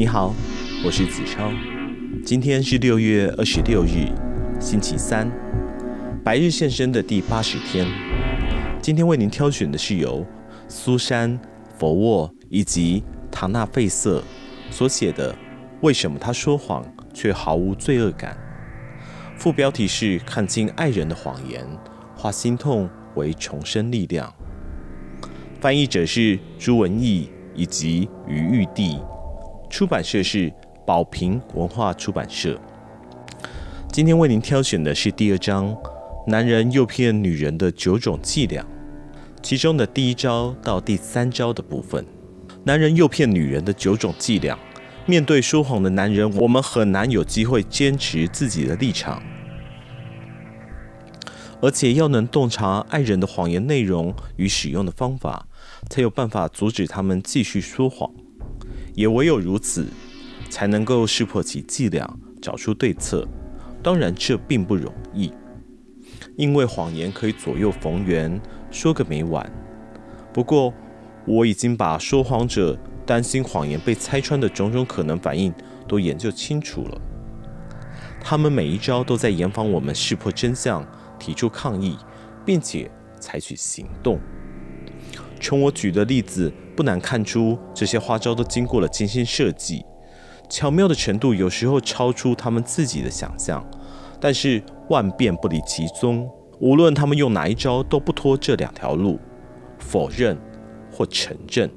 你好，我是子超。今天是六月二十六日，星期三，白日现身的第八十天。今天为您挑选的是由苏珊·佛沃以及唐纳·费瑟所写的《为什么他说谎却毫无罪恶感》。副标题是“看清爱人的谎言，化心痛为重生力量”。翻译者是朱文义以及于玉帝。出版社是宝瓶文化出版社。今天为您挑选的是第二章：男人诱骗女人的九种伎俩，其中的第一招到第三招的部分。男人诱骗女人的九种伎俩。面对说谎的男人，我们很难有机会坚持自己的立场，而且要能洞察爱人的谎言内容与使用的方法，才有办法阻止他们继续说谎。也唯有如此，才能够识破其伎俩，找出对策。当然，这并不容易，因为谎言可以左右逢源，说个没完。不过，我已经把说谎者担心谎言被拆穿的种种可能反应都研究清楚了。他们每一招都在严防我们识破真相，提出抗议，并且采取行动。从我举的例子，不难看出，这些花招都经过了精心设计，巧妙的程度有时候超出他们自己的想象。但是万变不离其宗，无论他们用哪一招，都不脱这两条路：否认或承认。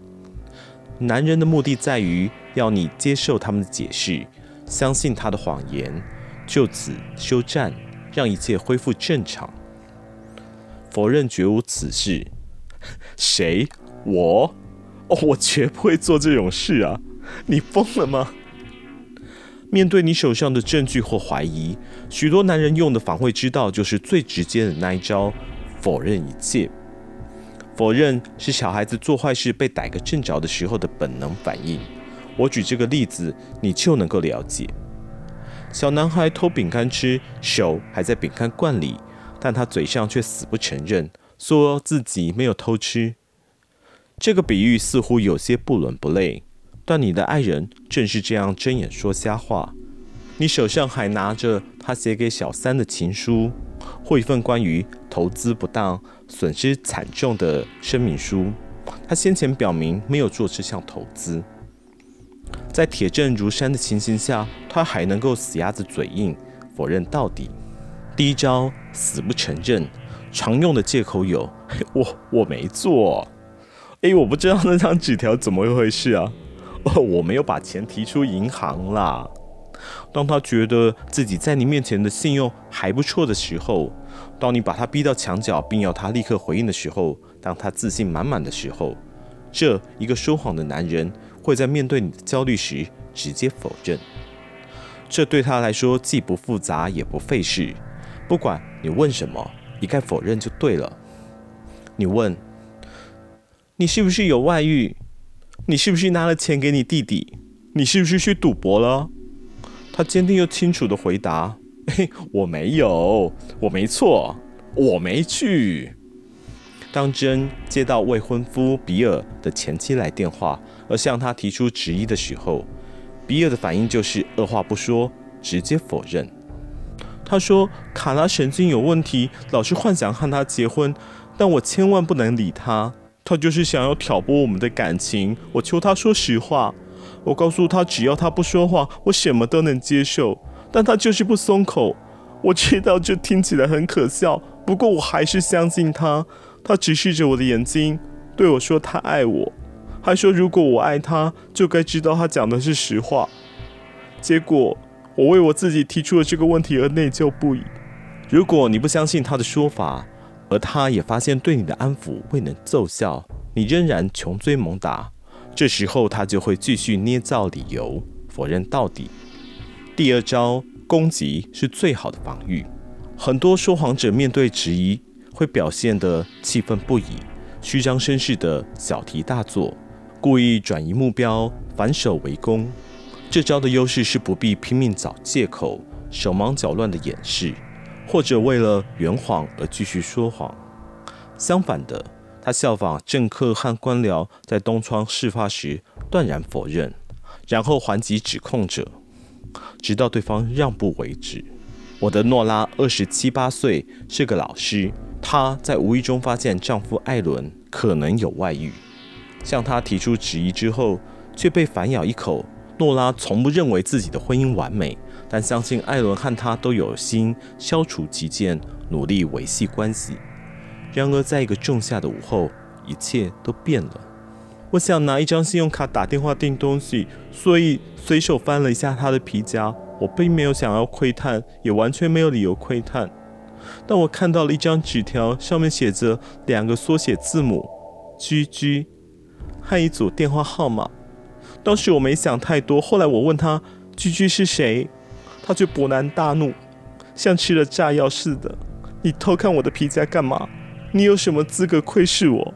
男人的目的在于要你接受他们的解释，相信他的谎言，就此休战，让一切恢复正常。否认绝无此事。谁？我？哦，我绝不会做这种事啊！你疯了吗？面对你手上的证据或怀疑，许多男人用的防卫之道就是最直接的那一招：否认一切。否认是小孩子做坏事被逮个正着的时候的本能反应。我举这个例子，你就能够了解。小男孩偷饼干吃，手还在饼干罐里，但他嘴上却死不承认。说自己没有偷吃，这个比喻似乎有些不伦不类，但你的爱人正是这样睁眼说瞎话。你手上还拿着他写给小三的情书，或一份关于投资不当、损失惨重的声明书。他先前表明没有做这项投资，在铁证如山的情形下，他还能够死鸭子嘴硬，否认到底。第一招，死不承认。常用的借口有：我我没做，诶，我不知道那张纸条怎么一回事啊？哦，我没有把钱提出银行啦。当他觉得自己在你面前的信用还不错的时候，当你把他逼到墙角并要他立刻回应的时候，当他自信满满的时候，这一个说谎的男人会在面对你的焦虑时直接否认。这对他来说既不复杂也不费事，不管你问什么。一概否认就对了。你问，你是不是有外遇？你是不是拿了钱给你弟弟？你是不是去赌博了？他坚定又清楚地回答：“嘿，我没有，我没错，我没去。”当真接到未婚夫比尔的前妻来电话，而向他提出质疑的时候，比尔的反应就是二话不说，直接否认。他说：“卡拉神经有问题，老是幻想和他结婚，但我千万不能理他。他就是想要挑拨我们的感情。我求他说实话，我告诉他，只要他不说话，我什么都能接受。但他就是不松口。我知道这听起来很可笑，不过我还是相信他。他直视着我的眼睛，对我说他爱我，还说如果我爱他，就该知道他讲的是实话。结果。”我为我自己提出了这个问题而内疚不已。如果你不相信他的说法，而他也发现对你的安抚未能奏效，你仍然穷追猛打，这时候他就会继续捏造理由，否认到底。第二招，攻击是最好的防御。很多说谎者面对质疑，会表现得气愤不已，虚张声势的小题大做，故意转移目标，反手为攻。这招的优势是不必拼命找借口、手忙脚乱的掩饰，或者为了圆谎而继续说谎。相反的，他效仿政客和官僚在东窗事发时断然否认，然后还击指控者，直到对方让步为止。我的诺拉二十七八岁，是个老师。她在无意中发现丈夫艾伦可能有外遇，向她提出质疑之后，却被反咬一口。诺拉从不认为自己的婚姻完美，但相信艾伦和她都有心消除歧见，努力维系关系。然而，在一个仲夏的午后，一切都变了。我想拿一张信用卡打电话订东西，所以随手翻了一下他的皮夹。我并没有想要窥探，也完全没有理由窥探。但我看到了一张纸条，上面写着两个缩写字母 “GG” 和一组电话号码。当时我没想太多。后来我问他居居是谁”，他却勃然大怒，像吃了炸药似的：“你偷看我的皮夹干嘛？你有什么资格窥视我？”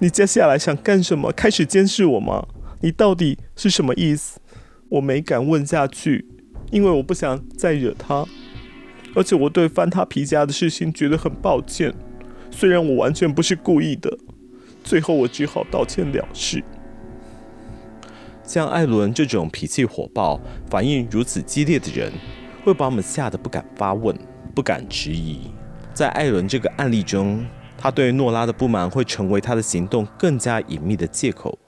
你接下来想干什么？开始监视我吗？你到底是什么意思？我没敢问下去，因为我不想再惹他，而且我对翻他皮夹的事情觉得很抱歉，虽然我完全不是故意的。最后我只好道歉了事。像艾伦这种脾气火爆、反应如此激烈的人，会把我们吓得不敢发问、不敢质疑。在艾伦这个案例中，他对诺拉的不满会成为他的行动更加隐秘的借口。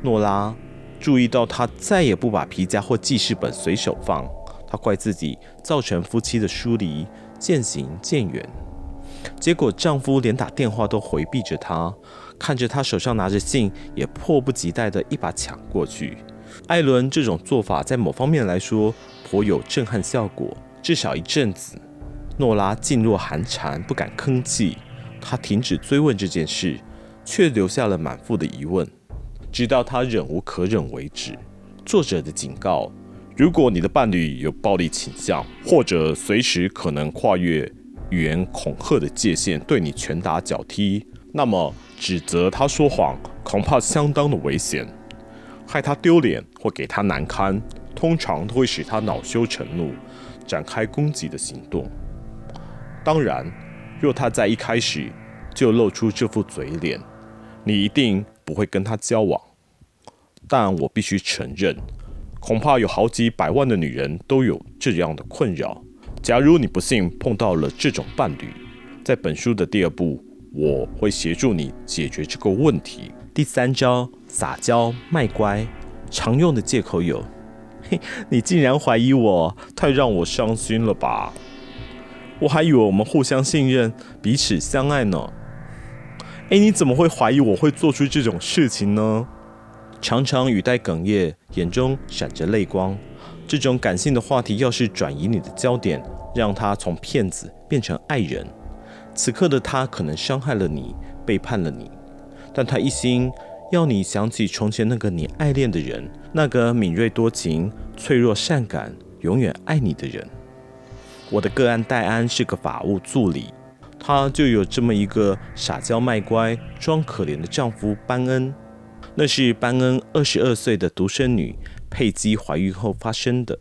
诺拉注意到他再也不把皮夹或记事本随手放，他怪自己造成夫妻的疏离，渐行渐远。结果丈夫连打电话都回避着她，看着他手上拿着信，也迫不及待地一把抢过去。艾伦这种做法在某方面来说颇有震撼效果，至少一阵子，诺拉噤若寒蝉，不敢吭气。他停止追问这件事，却留下了满腹的疑问，直到他忍无可忍为止。作者的警告：如果你的伴侣有暴力倾向，或者随时可能跨越语言恐吓的界限，对你拳打脚踢，那么指责他说谎恐怕相当的危险，害他丢脸或给他难堪，通常都会使他恼羞成怒，展开攻击的行动。当然。若他在一开始就露出这副嘴脸，你一定不会跟他交往。但我必须承认，恐怕有好几百万的女人都有这样的困扰。假如你不幸碰到了这种伴侣，在本书的第二部，我会协助你解决这个问题。第三招：撒娇卖乖。常用的借口有：嘿，你竟然怀疑我，太让我伤心了吧？我还以为我们互相信任，彼此相爱呢。哎，你怎么会怀疑我会做出这种事情呢？常常语带哽咽，眼中闪着泪光。这种感性的话题要是转移你的焦点，让他从骗子变成爱人，此刻的他可能伤害了你，背叛了你，但他一心要你想起从前那个你爱恋的人，那个敏锐多情、脆弱善感、永远爱你的人。我的个案戴安是个法务助理，她就有这么一个撒娇卖乖、装可怜的丈夫班恩。那是班恩二十二岁的独生女佩姬怀孕后发生的。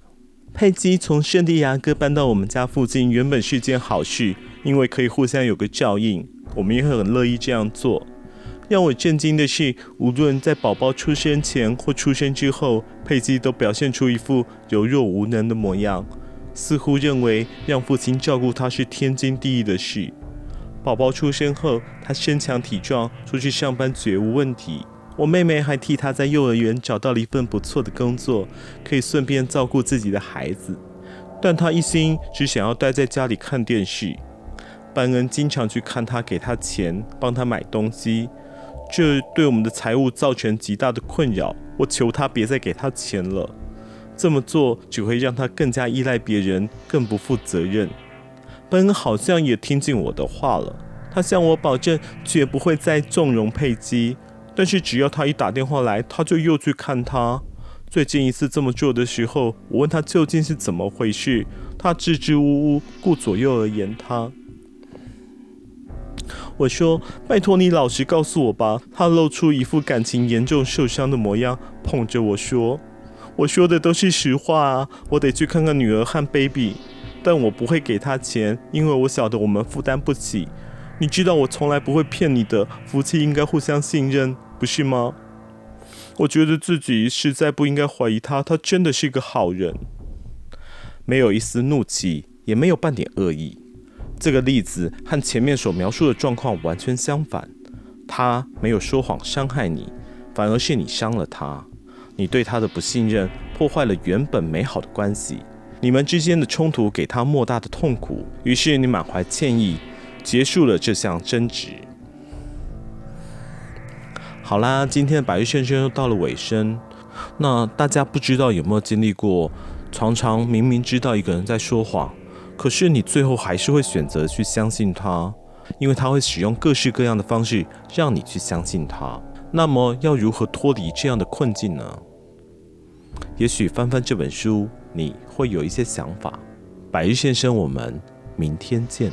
佩姬从圣地亚哥搬到我们家附近，原本是件好事，因为可以互相有个照应，我们也很乐意这样做。让我震惊的是，无论在宝宝出生前或出生之后，佩姬都表现出一副柔弱无能的模样。似乎认为让父亲照顾他是天经地义的事。宝宝出生后，他身强体壮，出去上班绝无问题。我妹妹还替他在幼儿园找到了一份不错的工作，可以顺便照顾自己的孩子。但他一心只想要待在家里看电视。班恩经常去看他，给他钱，帮他买东西，这对我们的财务造成极大的困扰。我求他别再给他钱了。这么做只会让他更加依赖别人，更不负责任。班恩好像也听进我的话了，他向我保证绝不会再纵容佩姬。但是只要他一打电话来，他就又去看他。最近一次这么做的时候，我问他究竟是怎么回事，他支支吾吾，顾左右而言他。我说：“拜托你老实告诉我吧。”他露出一副感情严重受伤的模样，捧着我说。我说的都是实话啊，我得去看看女儿和 baby，但我不会给他钱，因为我晓得我们负担不起。你知道我从来不会骗你的，夫妻应该互相信任，不是吗？我觉得自己实在不应该怀疑他，他真的是一个好人，没有一丝怒气，也没有半点恶意。这个例子和前面所描述的状况完全相反，他没有说谎伤害你，反而是你伤了他。你对他的不信任破坏了原本美好的关系，你们之间的冲突给他莫大的痛苦，于是你满怀歉意，结束了这项争执。好啦，今天的百日圣声又到了尾声，那大家不知道有没有经历过，常常明明知道一个人在说谎，可是你最后还是会选择去相信他，因为他会使用各式各样的方式让你去相信他。那么要如何脱离这样的困境呢？也许翻翻这本书，你会有一些想法。百日先生，我们明天见。